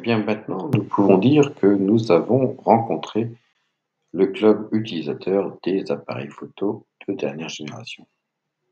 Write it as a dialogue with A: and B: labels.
A: Eh bien maintenant, nous pouvons dire que nous avons rencontré le club utilisateur des appareils photo de dernière génération.